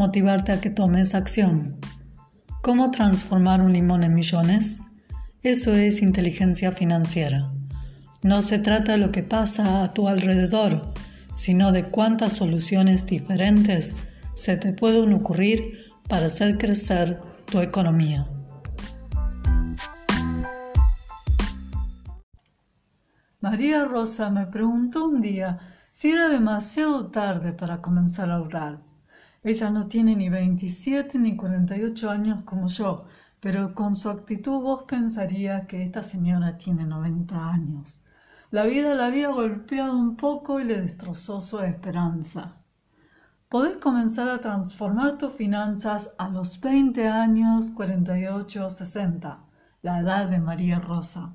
motivarte a que tomes acción. ¿Cómo transformar un limón en millones? Eso es inteligencia financiera. No se trata de lo que pasa a tu alrededor, sino de cuántas soluciones diferentes se te pueden ocurrir para hacer crecer tu economía. María Rosa me preguntó un día si era demasiado tarde para comenzar a ahorrar. Ella no tiene ni 27 ni 48 años como yo, pero con su actitud vos pensaría que esta señora tiene 90 años. La vida la había golpeado un poco y le destrozó su esperanza. Podés comenzar a transformar tus finanzas a los 20 años, 48 o 60, la edad de María Rosa.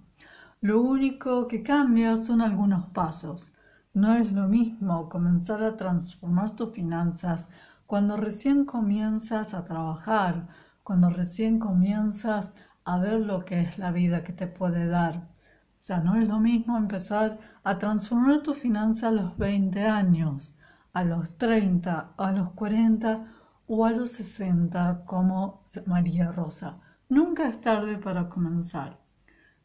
Lo único que cambia son algunos pasos. No es lo mismo comenzar a transformar tus finanzas cuando recién comienzas a trabajar, cuando recién comienzas a ver lo que es la vida que te puede dar. O sea, no es lo mismo empezar a transformar tu finanza a los 20 años, a los 30, a los 40 o a los 60 como María Rosa. Nunca es tarde para comenzar.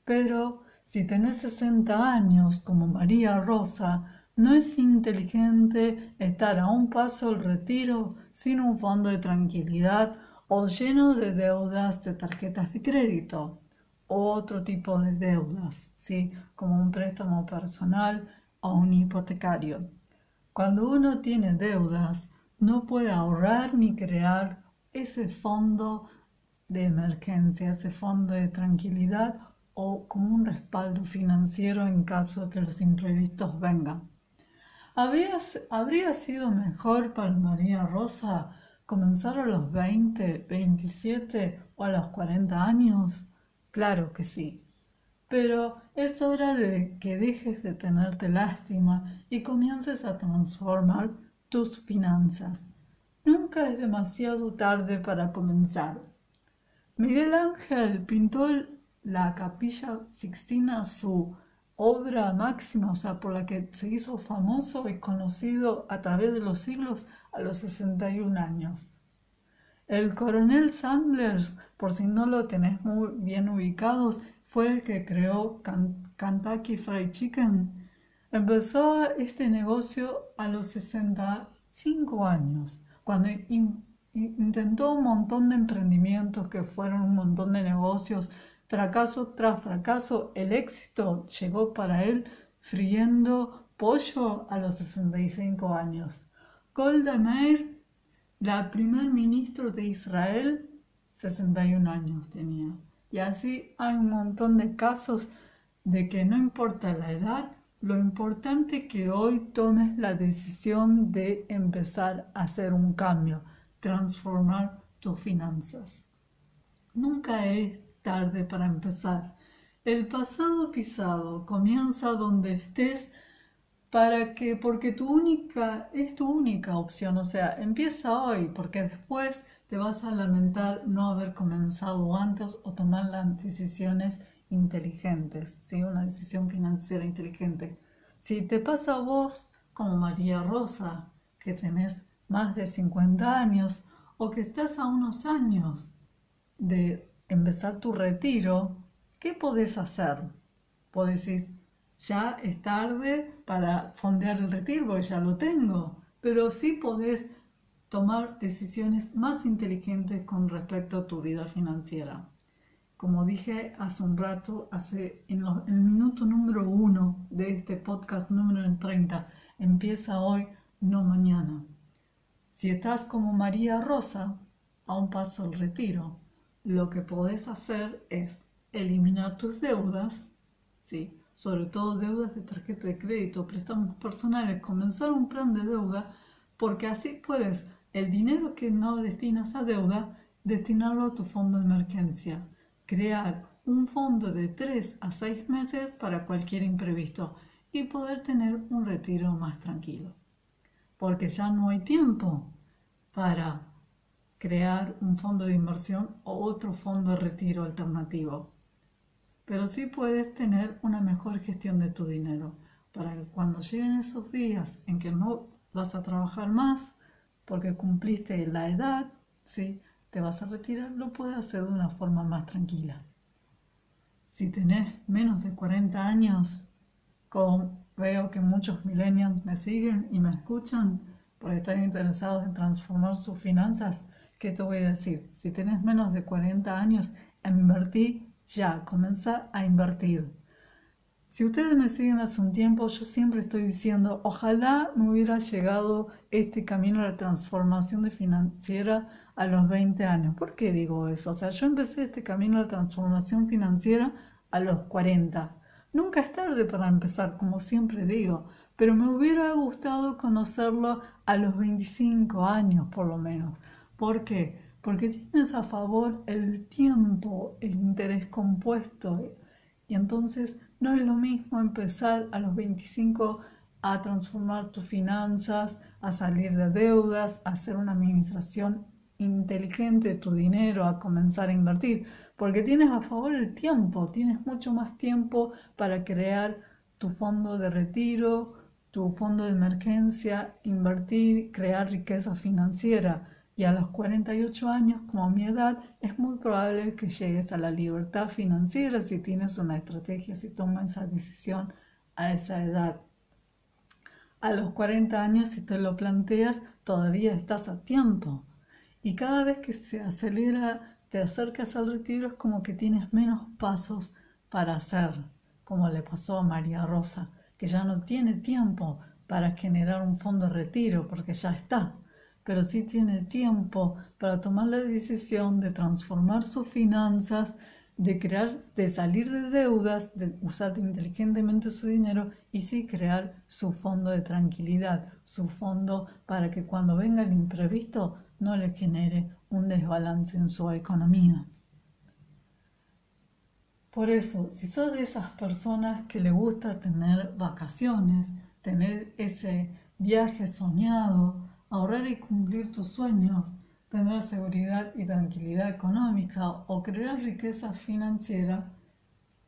Pero si tenés 60 años como María Rosa, no es inteligente estar a un paso del retiro sin un fondo de tranquilidad o lleno de deudas de tarjetas de crédito o otro tipo de deudas, ¿sí? como un préstamo personal o un hipotecario. Cuando uno tiene deudas, no puede ahorrar ni crear ese fondo de emergencia, ese fondo de tranquilidad o como un respaldo financiero en caso de que los imprevistos vengan. ¿Habría, sido mejor para María Rosa comenzar a los 20, 27 o a los 40 años? Claro que sí. Pero es hora de que dejes de tenerte lástima y comiences a transformar tus finanzas. Nunca es demasiado tarde para comenzar. Miguel Ángel pintó la capilla Sixtina su obra máxima, o sea, por la que se hizo famoso y conocido a través de los siglos a los 61 años. El coronel Sanders, por si no lo tenés muy bien ubicados, fue el que creó Kentucky Fried Chicken. Empezó este negocio a los 65 años, cuando intentó un montón de emprendimientos que fueron un montón de negocios fracaso tras fracaso, el éxito llegó para él friendo pollo a los 65 años. Golda Meir, la primer ministro de Israel, 61 años tenía. Y así hay un montón de casos de que no importa la edad, lo importante que hoy tomes la decisión de empezar a hacer un cambio, transformar tus finanzas. Nunca es tarde para empezar. El pasado pisado comienza donde estés para que, porque tu única, es tu única opción, o sea, empieza hoy, porque después te vas a lamentar no haber comenzado antes o tomar las decisiones inteligentes, ¿sí? una decisión financiera inteligente. Si te pasa a vos, como María Rosa, que tenés más de 50 años o que estás a unos años de empezar tu retiro, ¿qué podés hacer? Podés decir, ya es tarde para fondear el retiro, porque ya lo tengo, pero sí podés tomar decisiones más inteligentes con respecto a tu vida financiera. Como dije hace un rato, hace en, el minuto número uno de este podcast número 30, empieza hoy, no mañana. Si estás como María Rosa, a un paso al retiro, lo que podés hacer es eliminar tus deudas, ¿sí? sobre todo deudas de tarjeta de crédito, préstamos personales, comenzar un plan de deuda, porque así puedes el dinero que no destinas a deuda, destinarlo a tu fondo de emergencia. Crear un fondo de 3 a 6 meses para cualquier imprevisto y poder tener un retiro más tranquilo. Porque ya no hay tiempo para crear un fondo de inversión o otro fondo de retiro alternativo. Pero sí puedes tener una mejor gestión de tu dinero para que cuando lleguen esos días en que no vas a trabajar más porque cumpliste la edad, ¿sí? te vas a retirar, lo puedes hacer de una forma más tranquila. Si tenés menos de 40 años, como veo que muchos millennials me siguen y me escuchan porque están interesados en transformar sus finanzas, ¿qué te voy a decir? Si tenés menos de 40 años, invertí ya, comenzar a invertir. Si ustedes me siguen hace un tiempo, yo siempre estoy diciendo, ojalá me hubiera llegado este camino a la transformación financiera a los 20 años. ¿Por qué digo eso? O sea, yo empecé este camino a la transformación financiera a los 40. Nunca es tarde para empezar, como siempre digo, pero me hubiera gustado conocerlo a los 25 años por lo menos. ¿Por qué? Porque tienes a favor el tiempo, el interés compuesto. Y entonces no es lo mismo empezar a los 25 a transformar tus finanzas, a salir de deudas, a hacer una administración inteligente de tu dinero, a comenzar a invertir, porque tienes a favor el tiempo, tienes mucho más tiempo para crear tu fondo de retiro, tu fondo de emergencia, invertir, crear riqueza financiera y a los 48 años, como mi edad, es muy probable que llegues a la libertad financiera si tienes una estrategia, si tomas esa decisión a esa edad. A los 40 años, si te lo planteas, todavía estás a tiempo. Y cada vez que se acelera, te acercas al retiro, es como que tienes menos pasos para hacer, como le pasó a María Rosa, que ya no tiene tiempo para generar un fondo de retiro porque ya está pero sí tiene tiempo para tomar la decisión de transformar sus finanzas, de crear, de salir de deudas, de usar inteligentemente su dinero y sí crear su fondo de tranquilidad, su fondo para que cuando venga el imprevisto no le genere un desbalance en su economía. Por eso, si sos de esas personas que le gusta tener vacaciones, tener ese viaje soñado, ahorrar y cumplir tus sueños, tener seguridad y tranquilidad económica o crear riqueza financiera,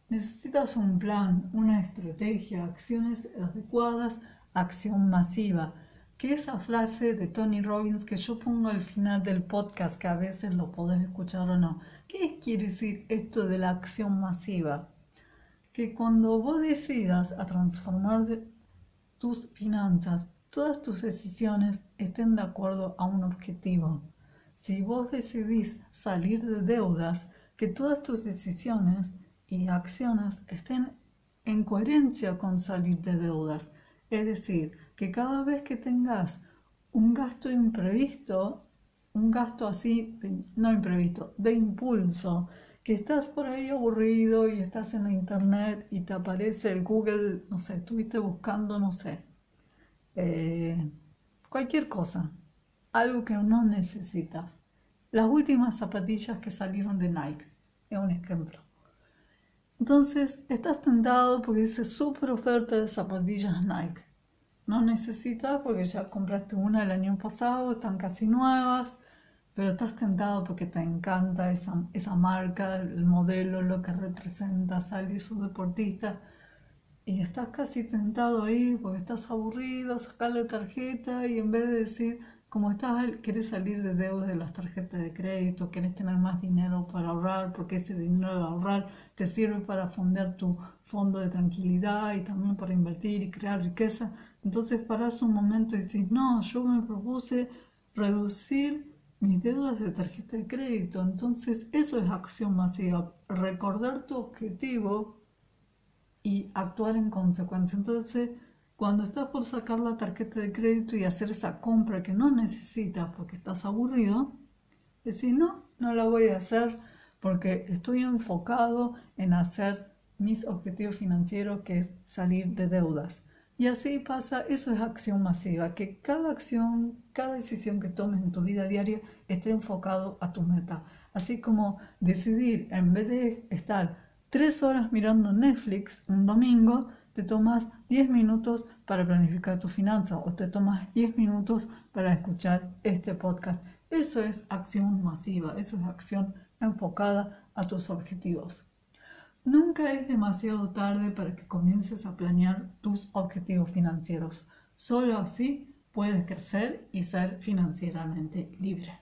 necesitas un plan, una estrategia, acciones adecuadas, acción masiva. Que esa frase de Tony Robbins que yo pongo al final del podcast, que a veces lo podés escuchar o no, ¿qué quiere decir esto de la acción masiva? Que cuando vos decidas a transformar tus finanzas, todas tus decisiones estén de acuerdo a un objetivo. Si vos decidís salir de deudas, que todas tus decisiones y acciones estén en coherencia con salir de deudas. Es decir, que cada vez que tengas un gasto imprevisto, un gasto así, no imprevisto, de impulso, que estás por ahí aburrido y estás en la internet y te aparece el Google, no sé, estuviste buscando, no sé, eh, cualquier cosa, algo que no necesitas. Las últimas zapatillas que salieron de Nike, es un ejemplo. Entonces, estás tentado porque dice super oferta de zapatillas Nike. No necesitas porque ya compraste una el año pasado, están casi nuevas, pero estás tentado porque te encanta esa, esa marca, el modelo, lo que representa, salir su deportista y estás casi tentado ahí porque estás aburrido, sacar la tarjeta y en vez de decir, como estás, querés salir de deudas de las tarjetas de crédito, querés tener más dinero para ahorrar, porque ese dinero de ahorrar te sirve para fundar tu fondo de tranquilidad y también para invertir y crear riqueza. Entonces paras un momento y dices, no, yo me propuse reducir mis deudas de tarjeta de crédito. Entonces eso es acción masiva, recordar tu objetivo y actuar en consecuencia. Entonces, cuando estás por sacar la tarjeta de crédito y hacer esa compra que no necesitas porque estás aburrido, decís, no, no la voy a hacer porque estoy enfocado en hacer mis objetivos financieros, que es salir de deudas. Y así pasa, eso es acción masiva, que cada acción, cada decisión que tomes en tu vida diaria esté enfocado a tu meta. Así como decidir, en vez de estar tres horas mirando Netflix un domingo, te tomas 10 minutos para planificar tu finanza o te tomas 10 minutos para escuchar este podcast. Eso es acción masiva, eso es acción enfocada a tus objetivos. Nunca es demasiado tarde para que comiences a planear tus objetivos financieros. Solo así puedes crecer y ser financieramente libre.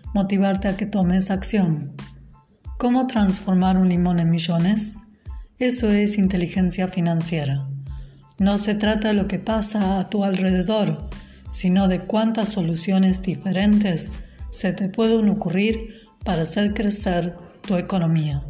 motivarte a que tomes acción. ¿Cómo transformar un limón en millones? Eso es inteligencia financiera. No se trata de lo que pasa a tu alrededor, sino de cuántas soluciones diferentes se te pueden ocurrir para hacer crecer tu economía.